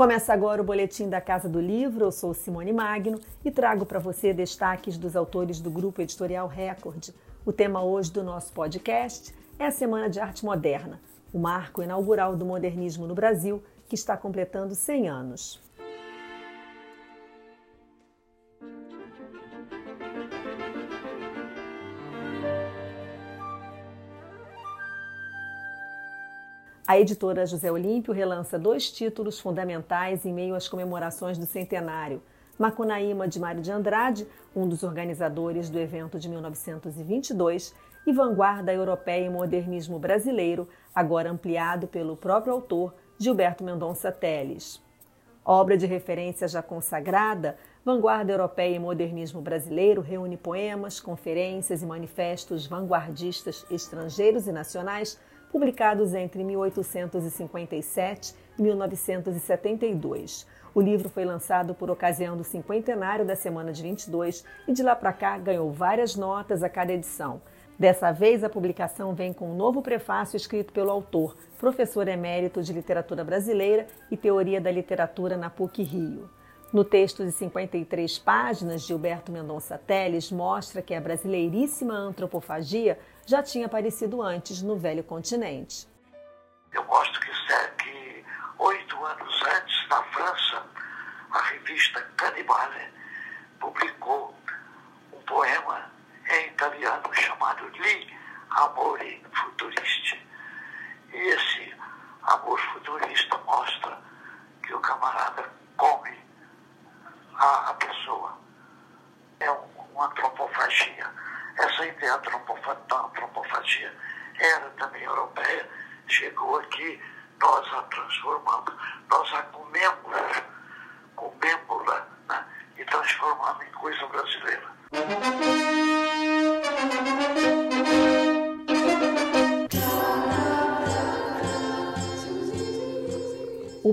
Começa agora o boletim da Casa do Livro. Eu sou Simone Magno e trago para você destaques dos autores do grupo editorial Record. O tema hoje do nosso podcast é a Semana de Arte Moderna, o marco inaugural do modernismo no Brasil, que está completando 100 anos. A editora José Olímpio relança dois títulos fundamentais em meio às comemorações do centenário. Macunaíma de Mário de Andrade, um dos organizadores do evento de 1922, e Vanguarda Europeia e Modernismo Brasileiro, agora ampliado pelo próprio autor, Gilberto Mendonça Teles. Obra de referência já consagrada, Vanguarda Europeia e Modernismo Brasileiro reúne poemas, conferências e manifestos vanguardistas estrangeiros e nacionais publicados entre 1857 e 1972. O livro foi lançado por ocasião do cinquentenário da Semana de 22 e de lá para cá ganhou várias notas a cada edição. Dessa vez, a publicação vem com um novo prefácio escrito pelo autor, professor emérito de literatura brasileira e teoria da literatura na PUC Rio. No texto de 53 páginas, Gilberto Mendonça Teles mostra que a brasileiríssima antropofagia já tinha aparecido antes no velho continente. Eu gosto que, que oito anos antes, na França, a revista Cannibale publicou um poema em italiano chamado Li Amore Futuristi. E esse amor futurista mostra que o camarada come a, a pessoa. É um, uma antropofagia. Essa ideia da antropofagia era também europeia, chegou aqui, nós a transformamos, nós a comemos, comemos-la né, e transformamos em coisa brasileira.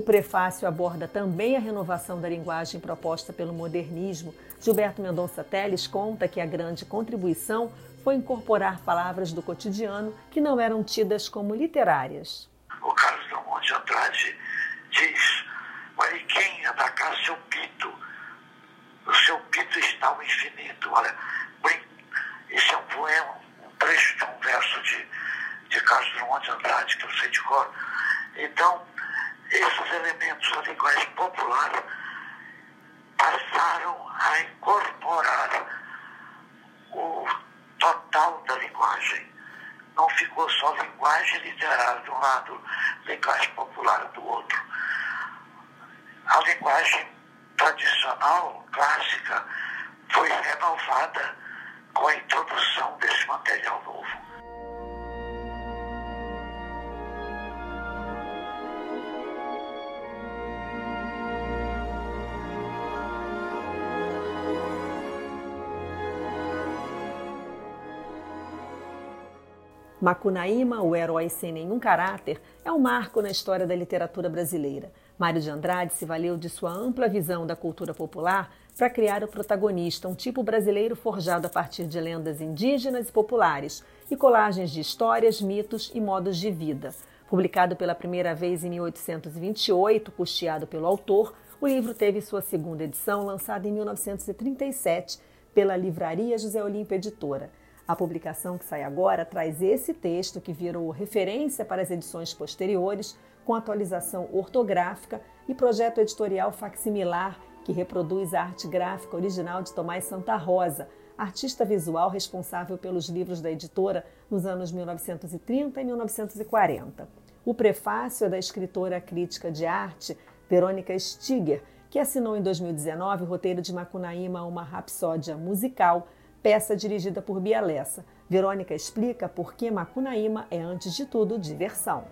Prefácio aborda também a renovação da linguagem proposta pelo modernismo. Gilberto Mendonça Teles conta que a grande contribuição foi incorporar palavras do cotidiano que não eram tidas como literárias. O Carlos Drummond de Andrade diz: Mariquinha, da cá seu pito, o seu pito está ao infinito. Olha, esse é um poema, um trecho de um verso de, de Carlos Drummond de Andrade, que eu sei de cor. Então, esses elementos da linguagem popular passaram a incorporar o total da linguagem. Não ficou só linguagem literária de um lado, linguagem popular do outro. A linguagem tradicional, clássica, foi renovada com a introdução desse material novo. Macunaíma, o herói sem nenhum caráter, é um marco na história da literatura brasileira. Mário de Andrade se valeu de sua ampla visão da cultura popular para criar o protagonista, um tipo brasileiro forjado a partir de lendas indígenas e populares e colagens de histórias, mitos e modos de vida. Publicado pela primeira vez em 1828, custeado pelo autor, o livro teve sua segunda edição lançada em 1937 pela Livraria José Olímpio Editora. A publicação que sai agora traz esse texto que virou referência para as edições posteriores, com atualização ortográfica e projeto editorial facsimilar que reproduz a arte gráfica original de Tomás Santa Rosa, artista visual responsável pelos livros da editora nos anos 1930 e 1940. O prefácio é da escritora crítica de arte Verônica Stiger, que assinou em 2019 o roteiro de Macunaíma, uma rapsódia musical peça dirigida por Bia Lessa. Verônica explica por que Macunaíma é, antes de tudo, diversão.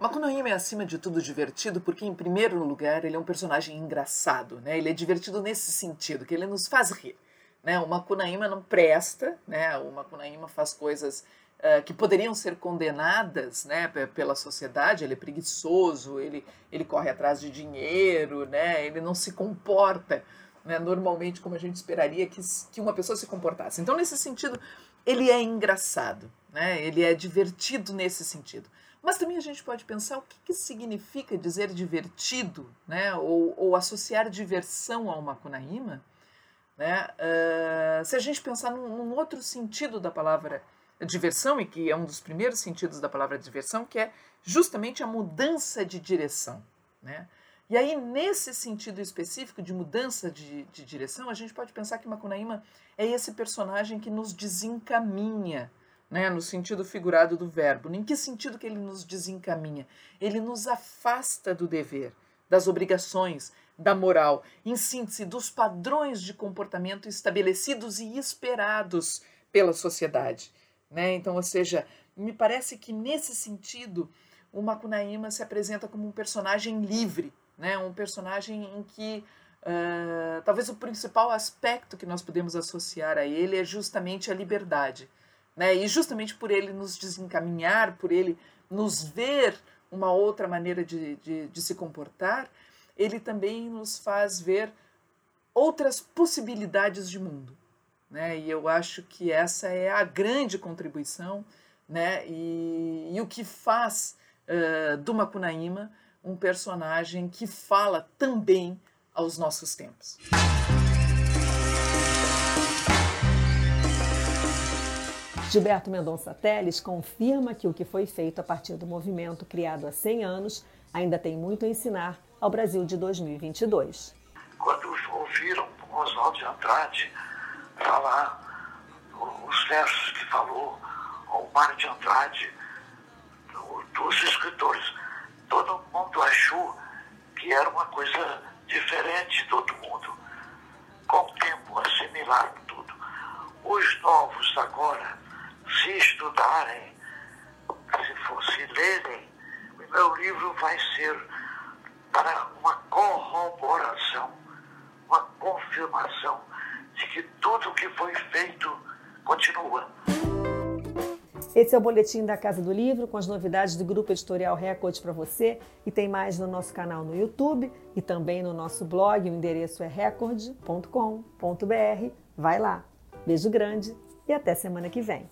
Macunaíma é, acima de tudo, divertido porque, em primeiro lugar, ele é um personagem engraçado. Né? Ele é divertido nesse sentido, que ele nos faz rir. Né? O Macunaíma não presta, né? o Macunaíma faz coisas uh, que poderiam ser condenadas né, pela sociedade. Ele é preguiçoso, ele, ele corre atrás de dinheiro, né? ele não se comporta né, normalmente como a gente esperaria que, que uma pessoa se comportasse. Então, nesse sentido, ele é engraçado. Né? Ele é divertido nesse sentido. Mas também a gente pode pensar o que, que significa dizer divertido, né? ou, ou associar diversão a uma Kunaíma. Né? Uh, se a gente pensar num, num, outro sentido da palavra diversão, e que é um dos primeiros sentidos da palavra diversão, que é justamente a mudança de direção. Né? E aí, nesse sentido específico de mudança de, de direção, a gente pode pensar que Macunaíma é esse personagem que nos desencaminha né, no sentido figurado do verbo. Em que sentido que ele nos desencaminha? Ele nos afasta do dever, das obrigações, da moral, em síntese, dos padrões de comportamento estabelecidos e esperados pela sociedade. Né? Então, ou seja, me parece que nesse sentido o Macunaíma se apresenta como um personagem livre, né? um personagem em que uh, talvez o principal aspecto que nós podemos associar a ele é justamente a liberdade. Né? E justamente por ele nos desencaminhar, por ele nos ver uma outra maneira de, de, de se comportar, ele também nos faz ver outras possibilidades de mundo. Né? E eu acho que essa é a grande contribuição né? e, e o que faz uh, do Macunaíma um personagem que fala também aos nossos tempos. Gilberto Mendonça Teles confirma que o que foi feito a partir do movimento criado há 100 anos ainda tem muito a ensinar ao Brasil de 2022. Quando ouviram Oswaldo de Andrade falar os versos que falou o Mário de Andrade, dos escritores, todo mundo achou que era uma coisa diferente de todo mundo. Com o tempo assimilaram tudo. Os novos agora se estudarem, se fosse lerem, o meu livro vai ser para uma corroboração, uma confirmação de que tudo que foi feito continua. Esse é o boletim da Casa do Livro com as novidades do Grupo Editorial Record para você e tem mais no nosso canal no YouTube e também no nosso blog. O endereço é record.com.br. Vai lá. Beijo grande e até semana que vem.